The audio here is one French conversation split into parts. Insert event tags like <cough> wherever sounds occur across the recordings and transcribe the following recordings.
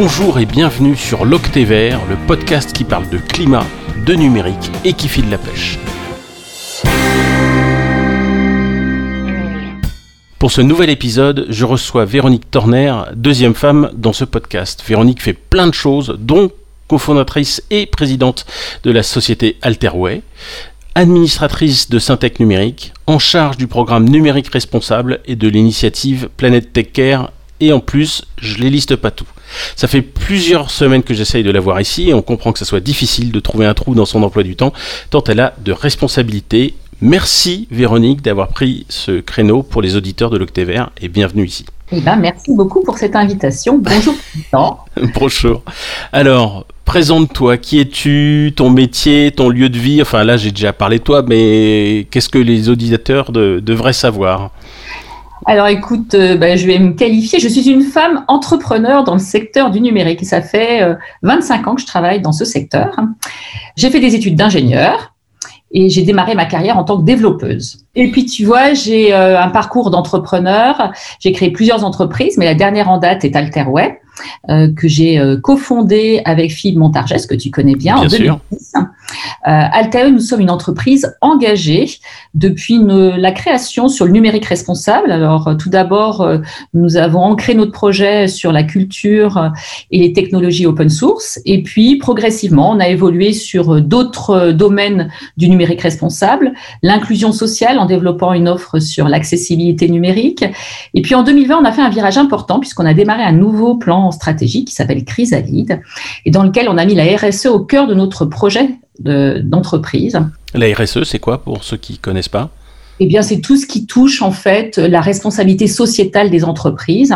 Bonjour et bienvenue sur l'Octévert, le podcast qui parle de climat, de numérique et qui file la pêche. Pour ce nouvel épisode, je reçois Véronique Torner, deuxième femme dans ce podcast. Véronique fait plein de choses, dont cofondatrice et présidente de la société Alterway, administratrice de Syntec Numérique, en charge du programme numérique responsable et de l'initiative Planète Tech Care, et en plus, je les liste pas tout. Ça fait plusieurs semaines que j'essaye de la voir ici et on comprend que ça soit difficile de trouver un trou dans son emploi du temps, tant elle a de responsabilités. Merci Véronique d'avoir pris ce créneau pour les auditeurs de l'Octévert et bienvenue ici. Eh ben, merci beaucoup pour cette invitation. Bonjour. <laughs> Bonjour. Alors, présente-toi. Qui es-tu? Ton métier? Ton lieu de vie? Enfin, là, j'ai déjà parlé de toi, mais qu'est-ce que les auditeurs devraient savoir? Alors écoute, euh, ben, je vais me qualifier. Je suis une femme entrepreneur dans le secteur du numérique. Ça fait 25 euh, ans que je travaille dans ce secteur. J'ai fait des études d'ingénieur et j'ai démarré ma carrière en tant que développeuse. Et puis tu vois, j'ai euh, un parcours d'entrepreneur. J'ai créé plusieurs entreprises, mais la dernière en date est Alterway. Euh, que j'ai euh, cofondé avec Philippe Montargès, que tu connais bien, en 2010. Euh, nous sommes une entreprise engagée depuis la création sur le numérique responsable. Alors, tout d'abord, nous avons ancré notre projet sur la culture et les technologies open source. Et puis, progressivement, on a évolué sur d'autres domaines du numérique responsable, l'inclusion sociale en développant une offre sur l'accessibilité numérique. Et puis, en 2020, on a fait un virage important puisqu'on a démarré un nouveau plan stratégie qui s'appelle Chrysalide et dans lequel on a mis la RSE au cœur de notre projet d'entreprise. la RSE, c'est quoi pour ceux qui ne connaissent pas? Eh bien, c'est tout ce qui touche en fait la responsabilité sociétale des entreprises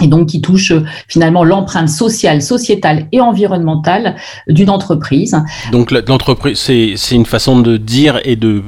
et donc qui touche finalement l'empreinte sociale, sociétale et environnementale d'une entreprise. Donc l'entreprise, c'est une façon de dire et de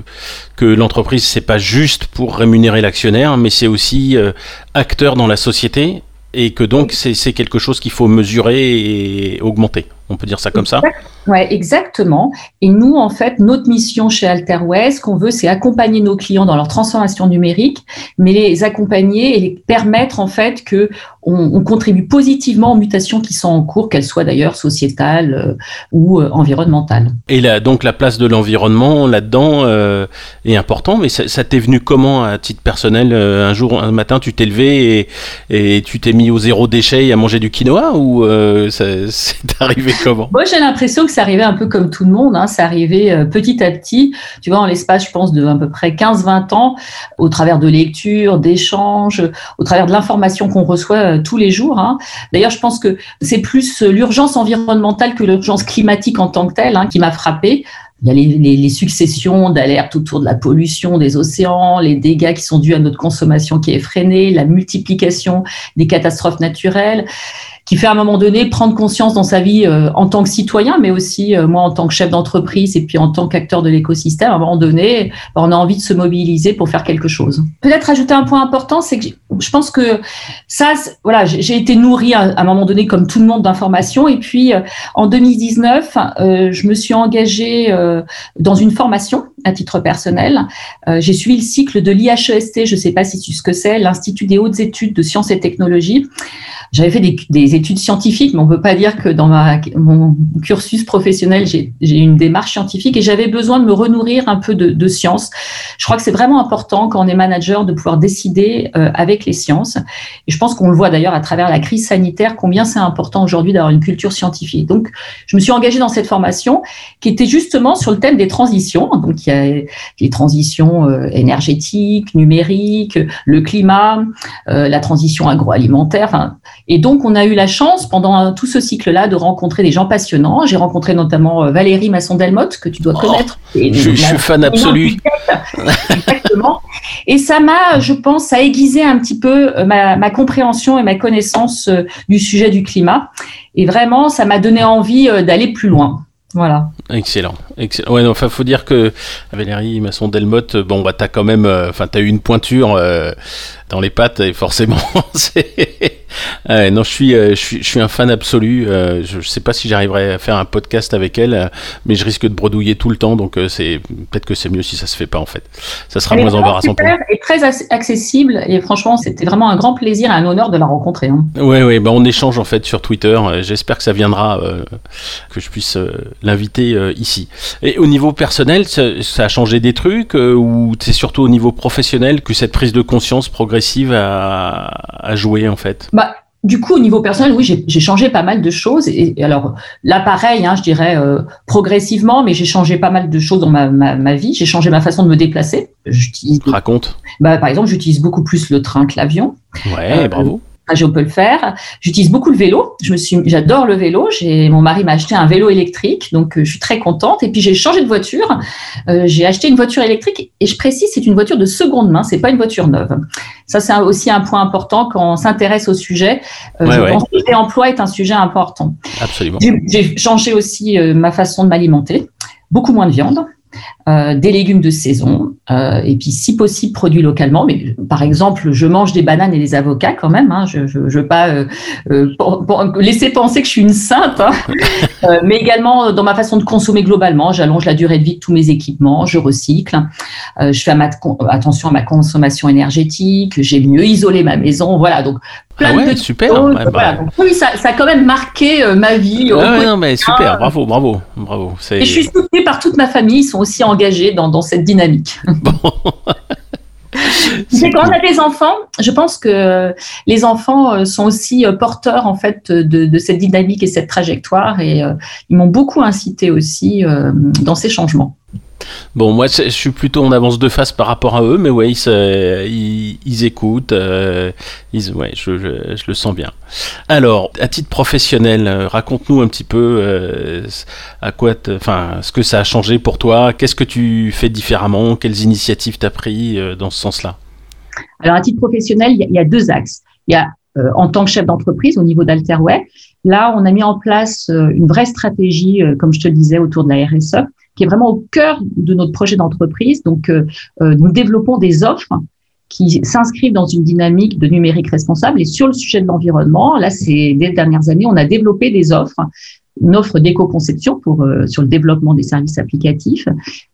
que l'entreprise c'est pas juste pour rémunérer l'actionnaire, mais c'est aussi euh, acteur dans la société? Et que donc c'est quelque chose qu'il faut mesurer et augmenter. On peut dire ça comme ça Oui, exactement. Et nous, en fait, notre mission chez Alterway, ce qu'on veut, c'est accompagner nos clients dans leur transformation numérique, mais les accompagner et les permettre, en fait, que on, contribue positivement aux mutations qui sont en cours, qu'elles soient d'ailleurs sociétales euh, ou euh, environnementales. Et là, donc, la place de l'environnement là-dedans euh, est important, mais ça, t'est venu comment à titre personnel Un jour, un matin, tu t'es levé et, et tu t'es mis au zéro déchet et à manger du quinoa ou <laughs> c'est arrivé moi, j'ai l'impression que ça arrivait un peu comme tout le monde. Hein. Ça arrivait euh, petit à petit, tu vois, en l'espace, je pense, de à peu près 15-20 ans, au travers de lectures, d'échanges, au travers de l'information qu'on reçoit euh, tous les jours. Hein. D'ailleurs, je pense que c'est plus euh, l'urgence environnementale que l'urgence climatique en tant que telle hein, qui m'a frappée. Il y a les, les successions d'alertes autour de la pollution des océans, les dégâts qui sont dus à notre consommation qui est freinée, la multiplication des catastrophes naturelles qui fait à un moment donné prendre conscience dans sa vie euh, en tant que citoyen, mais aussi euh, moi en tant que chef d'entreprise et puis en tant qu'acteur de l'écosystème, à un moment donné, bah, on a envie de se mobiliser pour faire quelque chose. Peut-être ajouter un point important, c'est que je pense que ça, voilà, j'ai été nourrie à, un moment donné comme tout le monde d'informations, et puis euh, en 2019, je me suis engagée dans une formation à titre personnel. j'ai suivi le cycle de l'IHEST, je ne sais pas si tu sais ce que c'est, l'Institut des hautes études de sciences et technologies. J'avais fait des, des, études scientifiques, mais on ne peut pas dire que dans ma, mon cursus professionnel, j'ai une démarche scientifique et j'avais besoin de me renourrir un peu de, de sciences. Je crois que c'est vraiment important quand on est manager de pouvoir décider euh, avec les sciences. Et je pense qu'on le voit d'ailleurs à travers la crise sanitaire, combien c'est important aujourd'hui d'avoir une culture scientifique. Donc, je me suis engagée dans cette formation qui était justement sur le thème des transitions. Donc, il y a les transitions euh, énergétiques, numériques, le climat, euh, la transition agroalimentaire. Et donc, on a eu la chance pendant tout ce cycle-là de rencontrer des gens passionnants. J'ai rencontré notamment euh, Valérie Masson-Delmotte, que tu dois oh, connaître. je, suis fan absolu. Exactement. Et ça m'a, je pense, ça a aiguisé un petit peu euh, ma, compréhension et ma connaissance euh, du sujet du climat. Et vraiment, ça m'a donné envie d'aller plus loin. Voilà. Excellent. Excellent. Ouais, enfin, faut dire que Valérie Masson Delmotte, bon, bah, t'as quand même, enfin, t'as eu une pointure dans les pattes et forcément, <laughs> non, je suis, je suis, je suis un fan absolu. je ne sais pas si j'arriverai à faire un podcast avec elle, mais je risque de bredouiller tout le temps, donc c'est peut-être que c'est mieux si ça se fait pas en fait. Ça sera moins embarrassant pour moi. Et très accessible, et franchement, c'était vraiment un grand plaisir et un honneur de la rencontrer. Hein. Oui, oui, bah on échange en fait sur Twitter. J'espère que ça viendra, que je puisse l'inviter ici. Et au niveau personnel, ça, ça a changé des trucs, ou c'est surtout au niveau professionnel que cette prise de conscience progressive a, joué en fait? bah, du coup, au niveau personnel, oui, j'ai changé pas mal de choses. Et, alors là, pareil, hein, je dirais euh, progressivement, mais j'ai changé pas mal de choses dans ma, vie. J'ai changé ma façon de me déplacer. Raconte. Bah, par exemple, j'utilise beaucoup plus le train que l'avion. Ouais, bravo on peut le faire. J'utilise beaucoup le vélo. Je me suis, j'adore le vélo. J'ai, mon mari m'a acheté un vélo électrique, donc euh, je suis très contente. Et puis j'ai changé de voiture. Euh, j'ai acheté une voiture électrique et je précise, c'est une voiture de seconde main. C'est pas une voiture neuve. Ça, c'est aussi un point important quand on s'intéresse au sujet. Euh, je pense que le réemploi est un sujet important. Absolument. J'ai changé aussi ma façon de m'alimenter. Beaucoup moins de viande. Euh, des légumes de saison, euh, et puis si possible produits localement. Mais par exemple, je mange des bananes et des avocats quand même. Hein. je ne veux pas euh, laisser penser que je suis une sainte, hein. <laughs> mais également dans ma façon de consommer globalement. J'allonge la durée de vie de tous mes équipements, je recycle, je fais attention à ma consommation énergétique, j'ai mieux isolé ma maison. Voilà, donc ah de super. Bah. oui, ça, ça, a quand même marqué ma vie. non, mais super, bravo, bravo, bravo. Et je suis soutenue par toute ma famille, ils sont aussi engagés dans, dans cette dynamique. <laughs> Bon. Quand on a des enfants, je pense que les enfants euh, sont aussi euh, porteurs en fait de, de cette dynamique et cette trajectoire et euh, ils m'ont beaucoup incité aussi dans ces changements. Bon, moi, je suis plutôt en avance de face par rapport à eux, mais ouais, ils, écoutent. Euh, ouais, je, le sens bien. Alors, à titre professionnel, euh, raconte-nous un petit peu euh, à quoi, enfin, ce que ça a changé pour toi. Qu'est-ce que tu fais différemment Quelles initiatives t'as pris dans ce sens-là? Alors, à titre professionnel, il y, a deux axes. Il y a en tant que chef d'entreprise au niveau d'Alterway. Là, on a mis en place une vraie stratégie, comme je te le disais, autour de la RSE qui est vraiment au cœur de notre projet d'entreprise. Donc, euh, euh, nous développons des offres qui s'inscrivent dans une dynamique de numérique responsable. Et sur le sujet de l'environnement, là, ces dernières années, on a développé des offres une offre d'éco-conception pour euh, sur le développement des services applicatifs.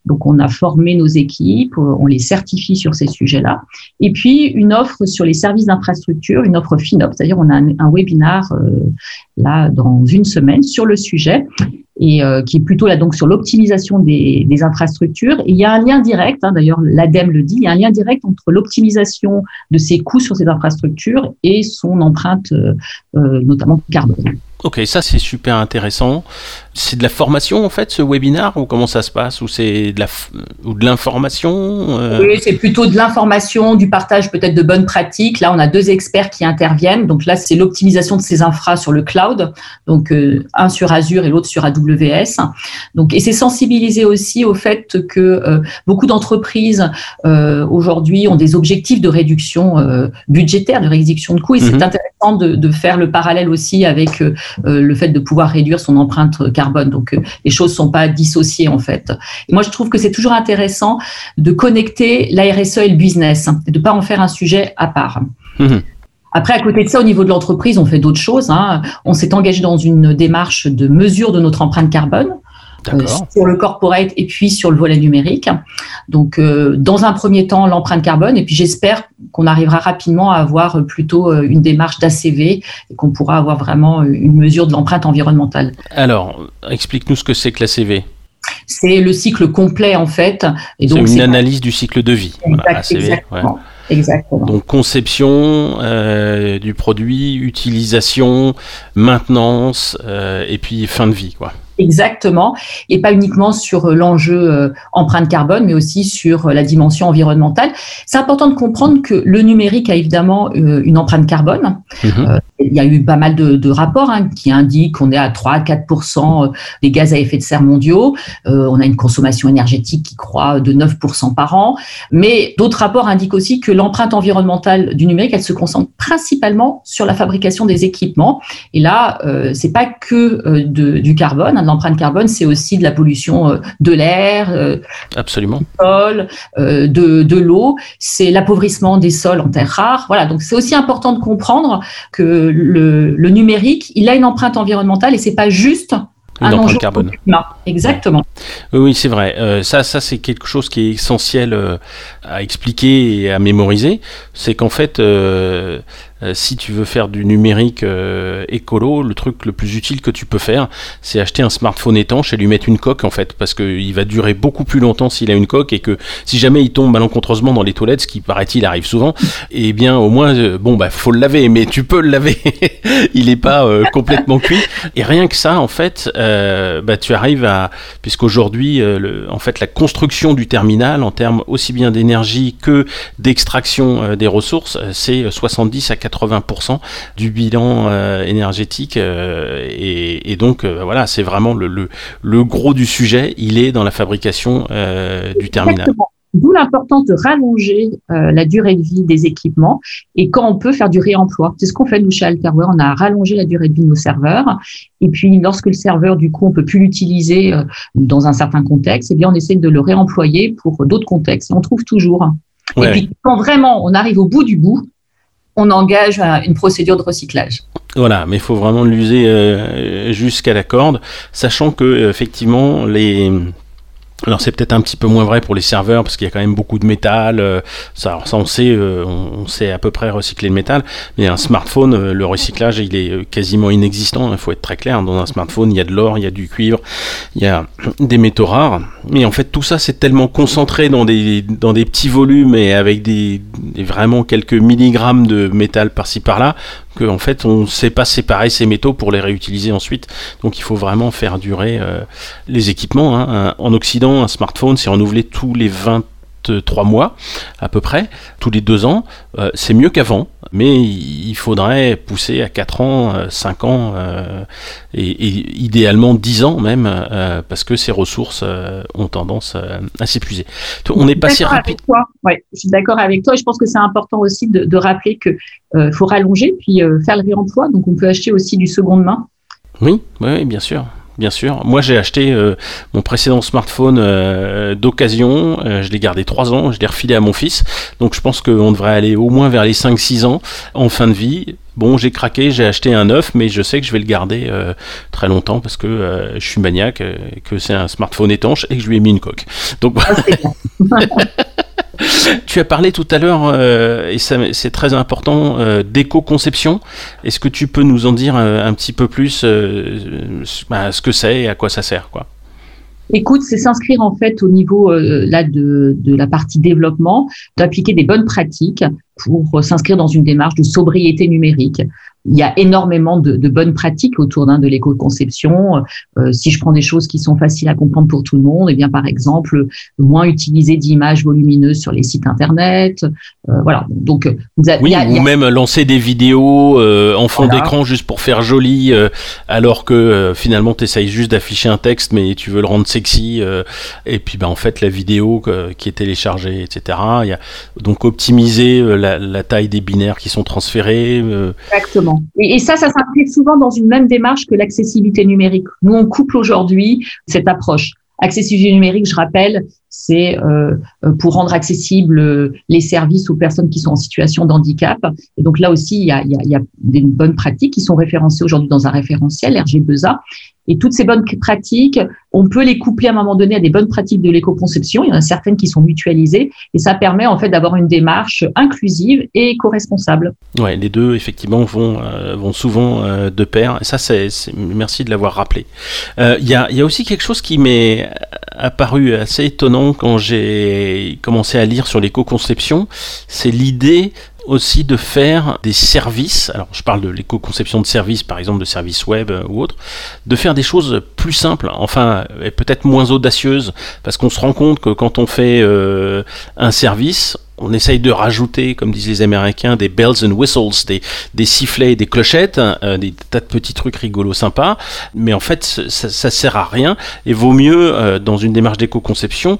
Donc, on a formé nos équipes, on les certifie sur ces sujets-là. Et puis, une offre sur les services d'infrastructure, une offre FinOps, c'est-à-dire on a un, un webinar là dans une semaine sur le sujet et euh, qui est plutôt là donc sur l'optimisation des, infrastructures. Il y a un lien direct, hein, d'ailleurs l'ADEME le dit, il y a un lien direct entre l'optimisation de ses coûts sur ces infrastructures et son empreinte, euh, euh notamment carbone. Ok, ça c'est super intéressant. C'est de la formation en fait ce webinaire ou comment ça se passe? Ou c'est de la ou de l'information euh? Oui, c'est plutôt de l'information, du partage peut-être de bonnes pratiques. Là, on a deux experts qui interviennent. Donc là, c'est l'optimisation de ces infras sur le cloud, donc euh, un sur Azure et l'autre sur AWS. Donc et c'est sensibiliser aussi au fait que euh, beaucoup d'entreprises aujourd'hui ont des objectifs de réduction budgétaire, de réduction de coûts et c'est mhm. intéressant de, de, faire le parallèle aussi avec le fait de pouvoir réduire son empreinte carbone. Donc euh, les choses sont pas dissociées en fait. moi je trouve que c'est toujours intéressant de connecter la RSE et le business et de pas en faire un sujet à part. Mmh. Après, à côté de ça, au niveau de l'entreprise, on fait d'autres choses. Hein. On s'est engagé dans une démarche de mesure de notre empreinte carbone. Euh, sur le corporate et puis sur le volet numérique. Donc, euh, dans un premier temps, l'empreinte carbone, et puis j'espère qu'on arrivera rapidement à avoir plutôt euh, une démarche d'ACV et qu'on pourra avoir vraiment une mesure de l'empreinte environnementale. Alors, explique-nous ce que c'est que l'ACV. C'est le cycle complet en fait. C'est une analyse du cycle de vie. exactement. Exactement. Donc conception du produit, utilisation, maintenance et puis fin de vie, quoi. Exactement, et pas uniquement sur euh, l'enjeu euh, empreinte carbone, mais aussi sur euh, la dimension environnementale. C'est important de comprendre que le numérique a évidemment une empreinte carbone. Mhm. Il y a eu pas mal de, rapports hein, qui indiquent qu'on est à 3 à 4 des gaz à effet de serre mondiaux. on a une consommation énergétique qui croît de 9% par an. Mais d'autres rapports indiquent aussi que l'empreinte environnementale du numérique, elle se concentre principalement sur la fabrication des équipements. Et là, c'est pas que du carbone. Hein, l'empreinte carbone, c'est aussi de la pollution euh, de l'air, euh, absolument, du sol, euh, de, de l'eau, c'est l'appauvrissement des sols en terres rares. Voilà, donc c'est aussi important de comprendre que le, le, numérique, il a une empreinte environnementale et c'est pas juste un enjeu carbone. Exactement. Oui, c'est vrai. Euh, ça, ça c'est quelque chose qui est essentiel euh, à expliquer et à mémoriser. C'est qu'en fait, euh, euh, si tu veux faire du numérique euh, écolo, le truc le plus utile que tu peux faire, c'est acheter un smartphone étanche et lui mettre une coque en fait, parce qu'il va durer beaucoup plus longtemps s'il a une coque et que si jamais il tombe malencontreusement dans les toilettes, ce qui paraît-il arrive souvent, et <laughs> eh bien au moins, euh, bon bah faut le laver, mais tu peux le laver, <laughs> il n'est pas complètement cuit. Et rien que ça en fait, bah tu arrives à, puisqu'aujourd'hui en fait la construction du terminal en termes aussi bien d'énergie que d'extraction des ressources, c'est 70 à 80% du bilan euh, énergétique. Euh, et, donc, euh, voilà, c'est vraiment le, le, gros du sujet. Il est dans la fabrication du terminal. D'où l'importance de rallonger la durée de vie des équipements et quand on peut faire du réemploi. C'est ce qu'on fait nous chez Alterware. On a rallongé la durée de vie de nos serveurs. Et puis, lorsque le serveur, du coup, on peut plus l'utiliser dans un certain contexte, eh bien, on essaie de le réemployer pour d'autres contextes. on trouve toujours. Et puis, quand vraiment on arrive au bout du bout, on engage une procédure de recyclage. Voilà, mais il faut vraiment l'user euh, jusqu'à la corde, sachant que effectivement les alors c'est peut-être un petit peu moins vrai pour les serveurs parce qu'il y a quand même beaucoup de métal. Euh, ça, on sait, euh, on, sait à peu près recycler le métal. Mais un smartphone, euh, le recyclage, il est quasiment inexistant. Il faut être très clair. Dans un smartphone, il y a de l'or, il y a du cuivre, il y a <clears throat> des métaux rares. Mais en fait, tout ça, c'est tellement concentré dans des dans des petits volumes et avec des vraiment quelques milligrammes de métal par-ci par-là en fait on ne sait pas séparer ces métaux pour les réutiliser ensuite. Donc il faut vraiment faire durer euh, les équipements. Hein. En Occident, un smartphone c'est renouvelé tous les 20 trois mois à peu près, tous les deux ans. Euh, c'est mieux qu'avant, mais il faudrait pousser à 4 ans, 5 euh, ans euh, et, idéalement 10 ans même, parce que ces ressources ont tendance à s'épuiser. On est passé rapide. Ouais, je suis d'accord avec toi. Je pense que c'est important aussi de, de rappeler que faut rallonger puis faire le réemploi. Donc on peut acheter aussi du seconde main. Oui, oui, bien sûr bien sûr. Moi, j'ai acheté euh, mon précédent smartphone euh, d'occasion. Euh, je l'ai gardé 3 ans. Je l'ai refilé à mon fils. Donc, je pense qu'on devrait aller au moins vers les 5-6 ans en fin de vie. Bon, j'ai craqué, j'ai acheté un neuf, mais je sais que je vais le garder très longtemps parce que je suis maniaque, que c'est un smartphone étanche et que je lui ai mis une coque. Donc, ah, <laughs> tu as parlé tout à l'heure, euh, et c'est très important, euh, d'éco-conception. Est-ce que tu peux nous en dire euh, un petit peu plus bah, ce que c'est et à quoi ça sert quoi? Écoute, c'est s'inscrire en fait au niveau là de, de, la partie développement, d'appliquer des bonnes pratiques pour s'inscrire dans une démarche de sobriété numérique il y a énormément de, de bonnes pratiques autour d'un de l'éco-conception. Euh, si je prends des choses qui sont faciles à comprendre pour tout le monde, eh bien par exemple moins utiliser d'images volumineuses sur les sites internet. Euh, voilà. Donc vous avez, oui, ou même lancer des vidéos euh, en fond d'écran juste pour faire joli, euh, alors que euh, finalement tu essayes juste d'afficher un texte, mais tu veux le rendre sexy. et puis ben en fait la vidéo qui est téléchargée, etc. Il y a donc optimiser la, la, taille des binaires qui sont transférés. Exactement. Et, ça, ça s'inscrit souvent dans une même démarche que l'accessibilité numérique. Nous, on couple aujourd'hui cette approche. Accessibilité numérique, je rappelle, c'est euh, pour rendre accessibles les services aux personnes qui sont en situation de handicap. Et donc là aussi, il y a, des bonnes pratiques qui sont référencées aujourd'hui dans un référentiel RG2A et toutes ces bonnes pratiques, on peut les coupler à un moment donné à des bonnes pratiques de l'éco-conception. Il y en a certaines qui sont mutualisées et ça permet en fait d'avoir une démarche inclusive et éco-responsable. Ouais, les deux effectivement vont euh, vont souvent euh, de pair. Ça, c'est merci de l'avoir rappelé. Euh, il y, y a aussi quelque chose qui m'est apparu assez étonnant quand j'ai commencé à lire sur l'éco-conception, c'est l'idée aussi de faire des services, alors je parle de l'éco-conception de services, par exemple de services web euh, ou autres, de faire des choses plus simples, enfin peut-être moins audacieuses, parce qu'on se rend compte que quand on fait euh, un service, on essaye de rajouter, comme disent les Américains, des bells and whistles, des, des sifflets, des clochettes, euh, des tas de petits trucs rigolos sympas, mais en fait ça, ça sert à rien et vaut mieux, dans une démarche d'éco-conception,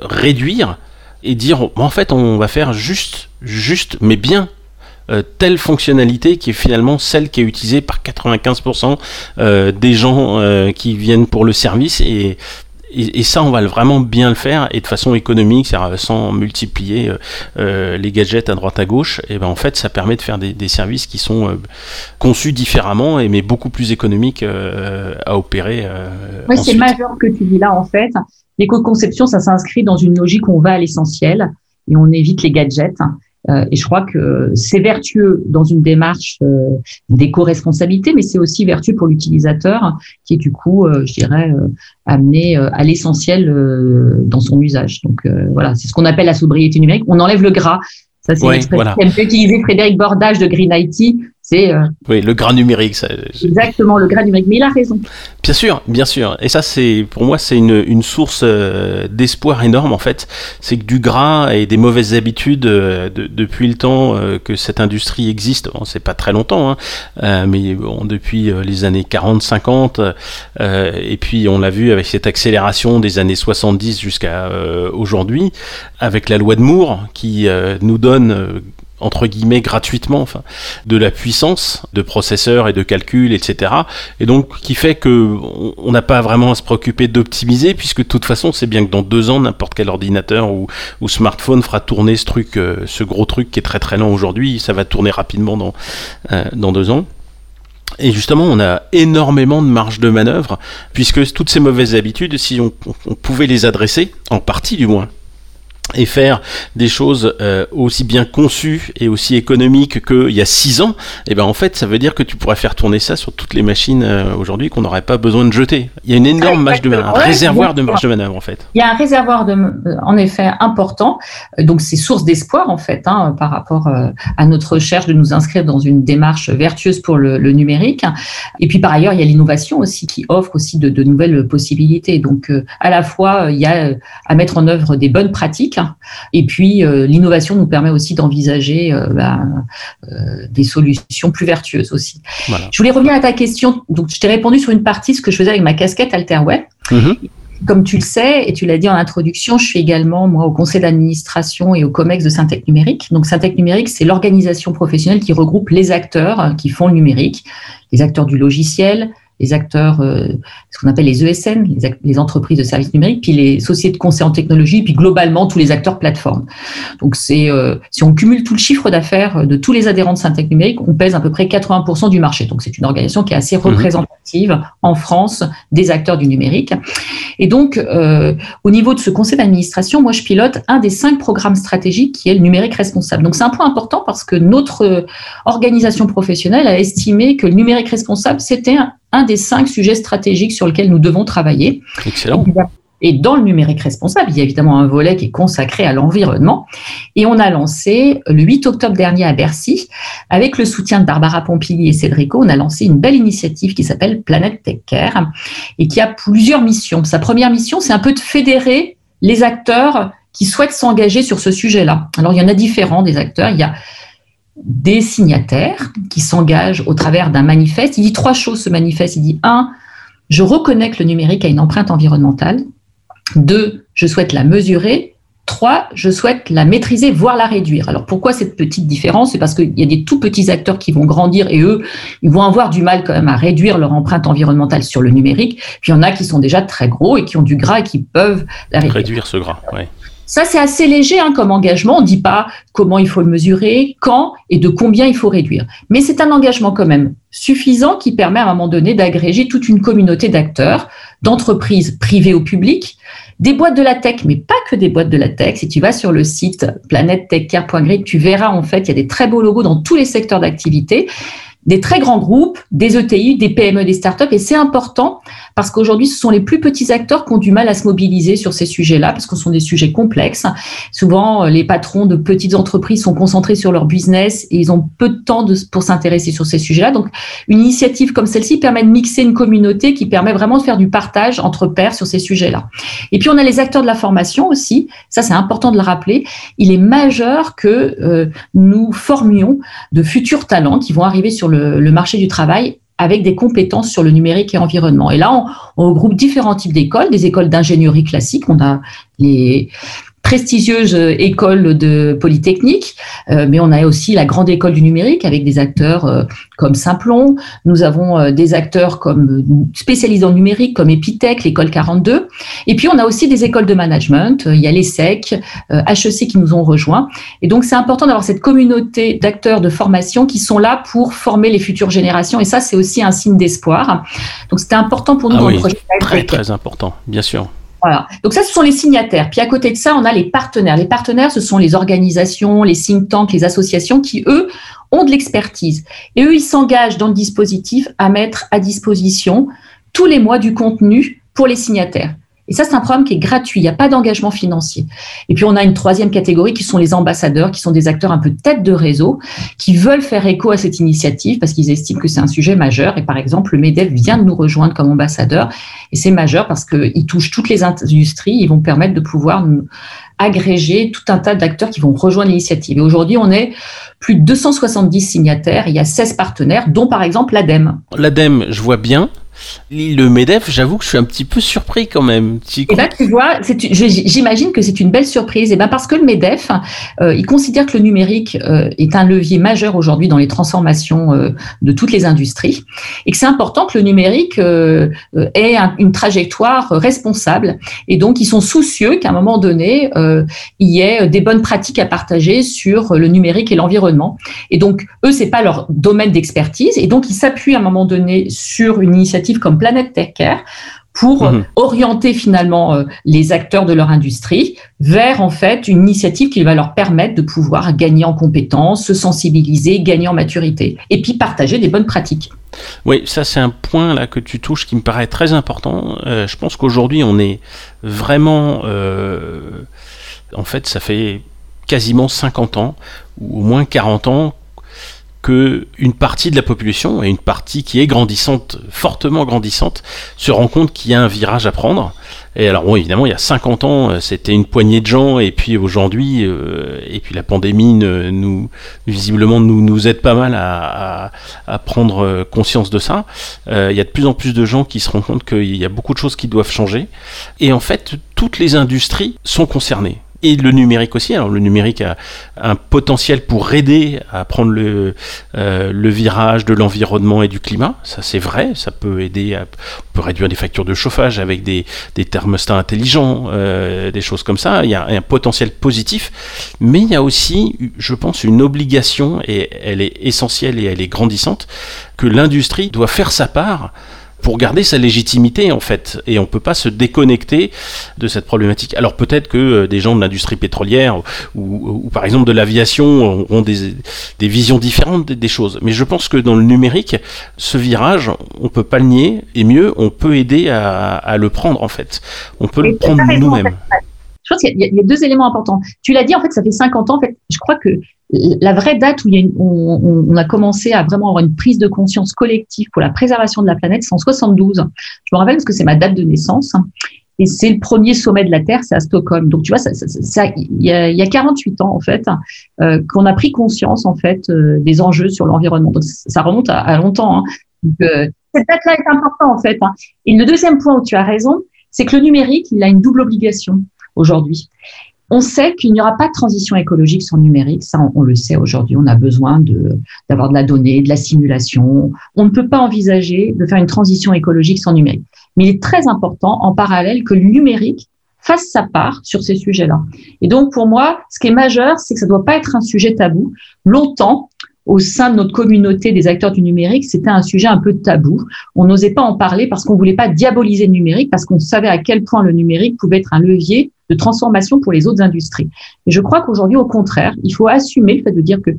réduire et dire en fait on va faire juste, juste, mais bien euh, telle fonctionnalité qui est finalement celle qui est utilisée par 95% euh, des gens euh, qui viennent pour le service et, et, ça, on va vraiment bien le faire et de façon économique, c'est-à-dire sans multiplier les gadgets à droite à gauche. Et ben en fait, ça permet de faire des, services qui sont conçus différemment et mais beaucoup plus économiques à opérer. oui, c'est majeur que tu dis là en fait. L'éco-conception, ça s'inscrit dans une logique où on va à l'essentiel et on évite les gadgets. Euh, et je crois que c'est vertueux dans une démarche euh, d'éco-responsabilité, mais c'est aussi vertueux pour l'utilisateur qui est du coup, euh, je dirais, amené à l'essentiel dans son usage. Donc voilà, c'est ce qu'on appelle la sobriété numérique. On enlève le gras. Ça, c'est une voilà. utilisé Frédéric Bordage de Green IT euh, oui, le grain numérique. Ça, exactement, le grain numérique. Mais il a raison. Bien sûr, bien sûr. Et ça, c'est pour moi, c'est une, une, source euh, d'espoir énorme en fait. C'est que du gras et des mauvaises habitudes euh, depuis le temps que cette industrie existe. Bon, c'est pas très longtemps, hein, mais bon, depuis les années 40-50, et puis on l'a vu avec cette accélération des années 70 jusqu'à aujourd'hui, avec la loi de Moore qui nous donne entre guillemets gratuitement, enfin, de la puissance de processeurs et de calcul, etc. Et donc qui fait que on n'a pas vraiment à se préoccuper d'optimiser, puisque de toute façon, c'est bien que dans deux ans, n'importe quel ordinateur ou, smartphone fera tourner ce truc, euh, ce gros truc qui est très très lent aujourd'hui, ça va tourner rapidement dans euh, dans deux ans. Et justement, on a énormément de marge de manœuvre, puisque toutes ces mauvaises habitudes, si on pouvait les adresser, en partie du moins, et faire des choses euh, aussi bien conçues et aussi économiques qu'il y a six ans, et eh ben en fait ça veut dire que tu pourrais faire tourner ça sur toutes les machines euh, aujourd'hui qu'on n'aurait pas besoin de jeter. Il y a une énorme marge de manœuvre, un réservoir de marge de manœuvre en fait. Il y a un réservoir de, euh, en effet important, donc c'est source d'espoir en fait hein, par rapport à notre recherche de nous inscrire dans une démarche vertueuse pour le, numérique. Et puis par ailleurs il y a l'innovation aussi qui offre aussi de, de nouvelles possibilités. Donc à la fois il y a à mettre en œuvre des bonnes pratiques et puis, euh, l'innovation nous permet aussi d'envisager euh, bah, euh, des solutions plus vertueuses aussi. Je voulais revenir à ta question. Donc, je t'ai répondu sur une partie ce que je faisais avec ma casquette Alterweb. Mm-hmm. Comme tu le sais, et tu l'as dit en introduction, je suis également, moi, au conseil d'administration et au COMEX de Syntec Numérique. Donc, Syntec Numérique, c'est l'organisation professionnelle qui regroupe les acteurs qui font le numérique, les acteurs du logiciel, les acteurs, euh, ce qu'on appelle les ESN, les, entreprises de services numériques, puis les sociétés de conseil en technologie, puis globalement tous les acteurs plateformes. Donc c'est, euh, si on cumule tout le chiffre d'affaires de tous les adhérents de Syntec Numérique, on pèse à peu près 80% du marché. Donc c'est une organisation qui est assez mhm. En France des acteurs du numérique. Et donc euh, au niveau de ce conseil d'administration, moi je pilote un des cinq programmes stratégiques qui est le numérique responsable. Donc c'est un point important parce que notre organisation professionnelle a estimé que le numérique responsable c'était un, un des cinq sujets stratégiques sur lesquels nous devons travailler. Excellent. Et dans le numérique responsable, il y a évidemment un volet qui est consacré à l'environnement. Et on a lancé le 8 octobre dernier à Bercy, avec le soutien de Barbara Pompili et Cédrico, on a lancé une belle initiative qui s'appelle Planète Tech Care et qui a plusieurs missions. Sa première mission, c'est un peu de fédérer les acteurs qui souhaitent s'engager sur ce sujet-là. Alors, il y en a différents des acteurs. Il y a des signataires qui s'engagent au travers d'un manifeste. Il dit trois choses, ce manifeste. Il dit, un, je reconnais que le numérique a une empreinte environnementale. Deux, je souhaite la mesurer. Trois, je souhaite la maîtriser, voire la réduire. Alors pourquoi cette petite différence? C'est parce qu'il y a des tout petits acteurs qui vont grandir et eux, ils vont avoir du mal quand même à réduire leur empreinte environnementale sur le numérique. Puis il y en a qui sont déjà très gros et qui ont du gras et qui peuvent la réduire. Réduire ce gras, oui. Ça, c'est assez léger hein, comme engagement. On ne dit pas comment il faut le mesurer, quand et de combien il faut réduire. Mais c'est un engagement quand même suffisant qui permet à un moment donné d'agréger toute une communauté d'acteurs, d'entreprises privées ou publiques, des boîtes de la tech, mais pas que des boîtes de la tech. Si tu vas sur le site planettechcare.grid, tu verras en fait, il y a des très beaux logos dans tous les secteurs d'activité des très grands groupes, des ETI, des PME, des startups. Et c'est important parce qu'aujourd'hui, ce sont les plus petits acteurs qui ont du mal à se mobiliser sur ces sujets-là parce que ce sont des sujets complexes. Souvent, les patrons de petites entreprises sont concentrés sur leur business et ils ont peu de temps pour s'intéresser sur ces sujets-là. Donc, une initiative comme celle-ci permet de mixer une communauté qui permet vraiment de faire du partage entre pairs sur ces sujets-là. Et puis, on a les acteurs de la formation aussi. Ça, c'est important de le rappeler. Il est majeur que euh, nous formions de futurs talents qui vont arriver sur le, marché du travail avec des compétences sur le numérique et l'environnement. Et là, on, regroupe différents types d'écoles, des écoles d'ingénierie classique, on a les prestigieuse école de Polytechnique, mais on a aussi la grande école du numérique avec des acteurs comme Simplon. Nous avons des acteurs comme spécialisés le numérique comme Epitech, l'école 42. Et puis on a aussi des écoles de management. Il y a l'ESSEC, HEC qui nous ont rejoints. Et donc c'est important d'avoir cette communauté d'acteurs de formation qui sont là pour former les futures générations. Et ça, c'est aussi un signe d'espoir. Donc c'était important pour nous ah dans le projet. Très, très important, bien sûr. Voilà. Donc ça, ce sont les signataires. Puis à côté de ça, on a les partenaires. Les partenaires, ce sont les organisations, les think tanks, les associations qui, eux, ont de l'expertise. Et eux, ils s'engagent dans le dispositif à mettre à disposition tous les mois du contenu pour les signataires. Et ça, c'est un programme qui est gratuit, il n'y a pas d'engagement financier. Et puis, on a une troisième catégorie qui sont les ambassadeurs, qui sont des acteurs un peu tête de réseau, qui veulent faire écho à cette initiative parce qu'ils estiment que c'est un sujet majeur. Et par exemple, le MEDEF vient de nous rejoindre comme ambassadeur. Et c'est majeur parce qu'ils touchent toutes les industries, ils vont permettre de pouvoir agréger tout un tas d'acteurs qui vont rejoindre l'initiative. Et aujourd'hui, on est plus de 270 signataires, il y a 16 partenaires, dont par exemple l'ADEME. L'ADEME, je vois bien, le MEDEF, j'avoue que je suis un petit peu surpris quand même. Et eh ben, tu vois, j'imagine que c'est une belle surprise. Et eh ben parce que le MEDEF, euh, il considère que le numérique euh, est un levier majeur aujourd'hui dans les transformations euh, de toutes les industries et que c'est important que le numérique ait une trajectoire responsable. Et donc, ils sont soucieux qu'à un moment donné, il y ait des bonnes pratiques à partager sur le numérique et l'environnement. Et donc, eux, c'est pas leur domaine d'expertise. Et donc, ils s'appuient à un moment donné sur une initiative comme Planète Tech Care pour mhm. orienter finalement euh, les acteurs de leur industrie vers en fait une initiative qui va leur permettre de pouvoir gagner en compétences, se sensibiliser, gagner en maturité et puis partager des bonnes pratiques. Oui, ça c'est un point là que tu touches qui me paraît très important. Euh, je pense qu'aujourd'hui on est vraiment, euh, en fait, ça fait quasiment 50 ans ou au moins 40 ans que une partie de la population et une partie qui est grandissante, fortement grandissante, se rend compte qu'il y a un virage à prendre. Et alors bon, évidemment, il y a 50 ans, euh, c'était une poignée de gens, et puis aujourd'hui, euh, et puis la pandémie nous, visiblement nous nous aide pas mal à, prendre conscience de ça. Euh, il y a de plus en plus de gens qui se rendent compte qu'il y a beaucoup de choses qui doivent changer, et en fait, toutes les industries sont concernées et le numérique aussi. Alors le numérique a un potentiel pour aider à prendre le, euh, virage de l'environnement et du climat. Ça c'est vrai, ça peut aider à on peut réduire des factures de chauffage avec des, des thermostats intelligents, euh, des choses comme ça. Il y a un potentiel positif, mais il y a aussi, je pense, une obligation, et elle est essentielle et elle est grandissante, que l'industrie doit faire sa part pour garder sa légitimité en fait. Et on peut pas se déconnecter de cette problématique. Alors peut-être que euh, des gens de l'industrie pétrolière ou, par exemple de l'aviation ont des, des, visions différentes des, choses. Mais je pense que dans le numérique, ce virage, on peut pas le nier. Et mieux, on peut aider à, à le prendre en fait. On peut le prendre nous-mêmes. Pense qu'il y, a deux éléments importants. Tu l'as dit, en fait, ça fait 50 ans. En fait, je crois que la vraie date où on, a commencé à vraiment avoir une prise de conscience collective pour la préservation de la planète, c'est en 72. Je me rappelle parce que c'est ma date de naissance. Et c'est le premier sommet de la Terre, c'est à Stockholm. Donc, tu vois, il, y a, il y a 48 ans, en fait, euh, qu'on a pris conscience, en fait, euh, des enjeux sur l'environnement. Donc, ça remonte à, longtemps. Hein. Euh, cette date-là est importante, en fait. Hein. Et le deuxième point où tu as raison, c'est que le numérique, il a une double obligation aujourd'hui. On sait qu'il n'y aura pas de transition écologique sans numérique, ça on, le sait aujourd'hui, on a besoin d'avoir de, la donnée, de la simulation. On ne peut pas envisager de faire une transition écologique sans numérique. Mais il est très important en parallèle que le numérique fasse sa part sur ces sujets-là. Et donc pour moi, ce qui est majeur, c'est que ça ne doit pas être un sujet tabou. Longtemps, au sein de notre communauté des acteurs du numérique, c'était un sujet un peu tabou. On n'osait pas en parler parce qu'on voulait pas diaboliser le numérique, parce qu'on savait à quel point le numérique pouvait être un levier de transformation pour les autres industries. Et je crois qu'aujourd'hui, au contraire, il faut assumer le fait de dire que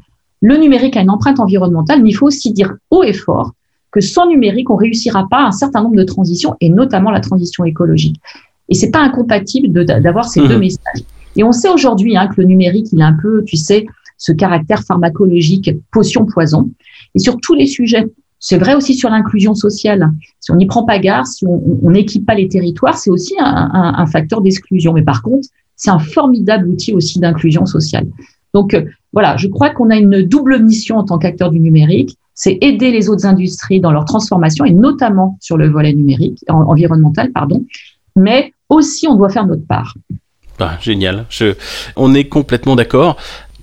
le numérique a une empreinte environnementale, mais il faut aussi dire haut et fort que sans numérique, on réussira pas un certain nombre de transitions, et notamment la transition écologique. Et c'est pas incompatible d'avoir ces deux mmh. messages. Et on sait aujourd'hui hein, que le numérique, il a un peu, tu sais, ce caractère pharmacologique, potion-poison. Et sur tous les sujets, c'est vrai aussi sur l'inclusion sociale. Si on n'y prend pas garde, si on n'équipe pas les territoires, c'est aussi un, facteur d'exclusion. Mais par contre, c'est un formidable outil aussi d'inclusion sociale. Donc euh, voilà, je crois qu'on a une double mission en tant qu'acteur du numérique, c'est aider les autres industries dans leur transformation et notamment sur le volet numérique, environnemental, pardon. Mais aussi, on doit faire notre part. Bah, génial. On est complètement d'accord.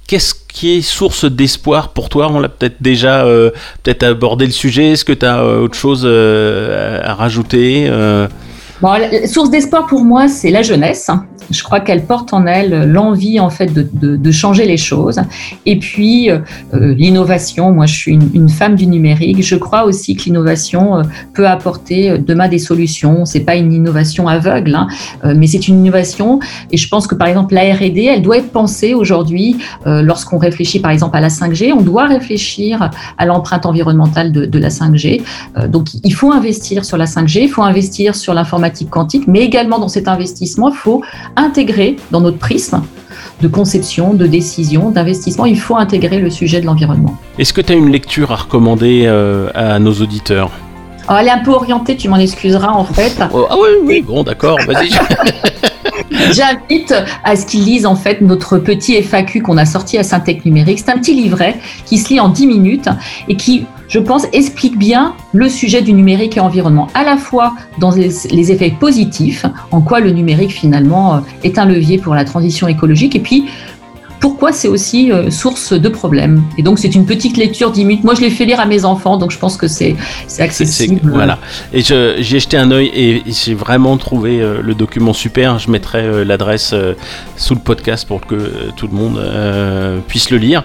Qu'est-ce qui est source d'espoir pour toi On l'a peut-être déjà euh, peut-être abordé le sujet. Est-ce que tu as autre chose à rajouter source d'espoir pour moi, c'est la jeunesse. Je crois qu'elle porte en elle l'envie en fait de, de, changer les choses. Et puis euh, l'innovation. Moi, je suis une, femme du numérique. Je crois aussi que l'innovation euh, peut apporter euh, demain des solutions. C'est pas une innovation aveugle, hein, mais c'est une innovation. Et je pense que par exemple la R&D, elle doit être pensée aujourd'hui. Lorsqu'on réfléchit par exemple à la 5G, on doit réfléchir à l'empreinte environnementale de, la 5G. donc il faut investir sur la 5G, il faut investir sur l'informatique quantique, mais également dans cet investissement, il faut intégrer dans notre prisme de conception, de décision, d'investissement, il faut intégrer le sujet de l'environnement. Est-ce que tu as une lecture à recommander euh, à nos auditeurs? Elle est un peu orientée, tu m'en excuseras en fait. <laughs> Oh, ah oui, oui, bon d'accord, vas-y. <laughs> J'invite à ce qu'ils lisent en fait notre petit FAQ qu'on a sorti à Syntec Numérique. C'est un petit livret qui se lit en 10 minutes et qui je pense, explique bien le sujet du numérique et environnement, à la fois dans les, effets positifs, en quoi le numérique finalement euh, est un levier pour la transition écologique, et puis pourquoi c'est aussi euh, source de problèmes. Et donc c'est une petite lecture 10 minutes. Moi je l'ai fait lire à mes enfants, donc je pense que c'est accessible. voilà. Et j'ai jeté un œil et j'ai vraiment trouvé euh, le document super. Je mettrai l'adresse sous le podcast pour que tout le monde puisse le lire.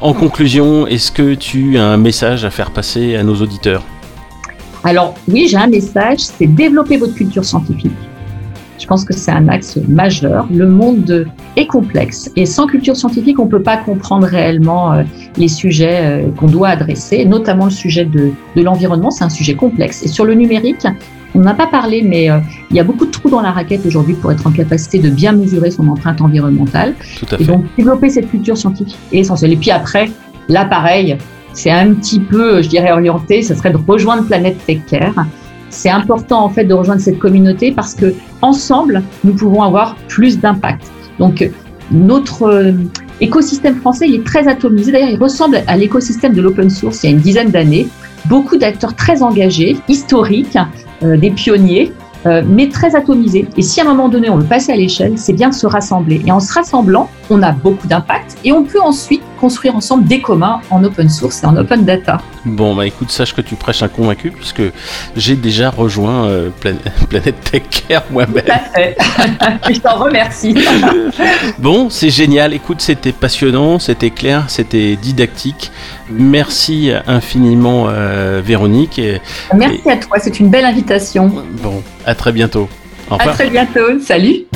En conclusion, est-ce que tu as un message à faire passer à nos auditeurs? Alors oui, j'ai un message, c'est développer votre culture scientifique. Je pense que c'est un axe majeur. Le monde est complexe et sans culture scientifique, on ne peut pas comprendre réellement euh, les sujets euh, qu'on doit adresser, notamment le sujet de, de l'environnement. C'est un sujet complexe. Et sur le numérique, on n'a pas parlé, mais euh, il y a beaucoup de trous dans la raquette aujourd'hui pour être en capacité de bien mesurer son empreinte environnementale. Tout à fait. Et donc, développer cette culture scientifique est essentiel. Et puis après, l'appareil, c'est un petit peu, je dirais, orienté, ce serait de rejoindre Planète Tech Care. C'est important en fait de rejoindre cette communauté parce que ensemble, nous pouvons avoir plus d'impact. Donc, notre euh, écosystème français, il est très atomisé. D'ailleurs, il ressemble à l'écosystème de l'open source il y a une dizaine d'années. Beaucoup d'acteurs très engagés, historiques, euh, des pionniers, euh, mais très atomisés. Et si à un moment donné on veut passer à l'échelle, c'est bien de se rassembler. Et en se rassemblant, on a beaucoup d'impact et on peut ensuite construire ensemble des communs en open source et en open data. Bon, bah écoute, sache que tu prêches un convaincu puisque j'ai déjà rejoint euh, Planète <laughs> Tech Care moi-même. Tout à fait. <laughs> Je t'en remercie. <laughs> bon, c'est génial. Écoute, c'était passionnant, c'était clair, c'était didactique. Merci infiniment, euh, Véronique. Merci à toi, c'est une belle invitation. Bon, à très bientôt. Au À très bientôt. Salut.